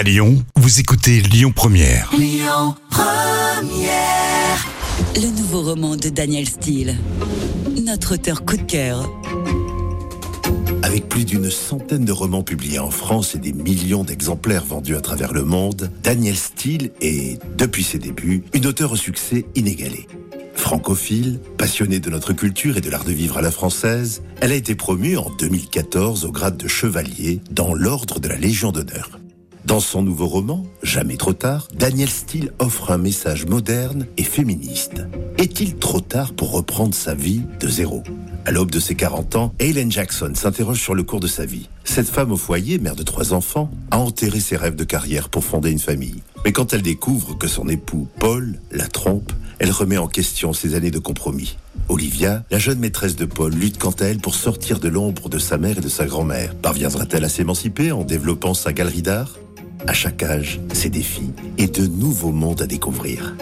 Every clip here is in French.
À Lyon, vous écoutez Lyon Première. Le nouveau roman de Daniel Steele. Notre auteur coup de cœur. Avec plus d'une centaine de romans publiés en France et des millions d'exemplaires vendus à travers le monde, Daniel Steele est, depuis ses débuts, une auteure au succès inégalé. Francophile, passionnée de notre culture et de l'art de vivre à la française, elle a été promue en 2014 au grade de chevalier dans l'ordre de la Légion d'honneur. Dans son nouveau roman, Jamais trop tard, Daniel Steele offre un message moderne et féministe. Est-il trop tard pour reprendre sa vie de zéro? À l'aube de ses 40 ans, Helen Jackson s'interroge sur le cours de sa vie. Cette femme au foyer, mère de trois enfants, a enterré ses rêves de carrière pour fonder une famille. Mais quand elle découvre que son époux, Paul, la trompe, elle remet en question ses années de compromis. Olivia, la jeune maîtresse de Paul, lutte quant à elle pour sortir de l'ombre de sa mère et de sa grand-mère. Parviendra-t-elle à s'émanciper en développant sa galerie d'art? À chaque âge, ses défis et de nouveaux mondes à découvrir.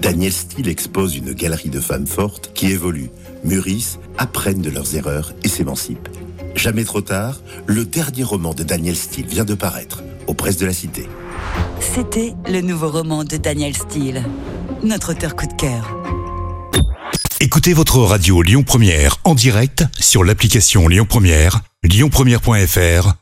Daniel Steele expose une galerie de femmes fortes qui évoluent, mûrissent, apprennent de leurs erreurs et s'émancipent. Jamais trop tard, le dernier roman de Daniel Steele vient de paraître aux presses de la Cité. C'était le nouveau roman de Daniel Steele. Notre auteur coup de cœur. Écoutez votre radio Lyon Première en direct sur l'application Lyon Première, lyonpremière.fr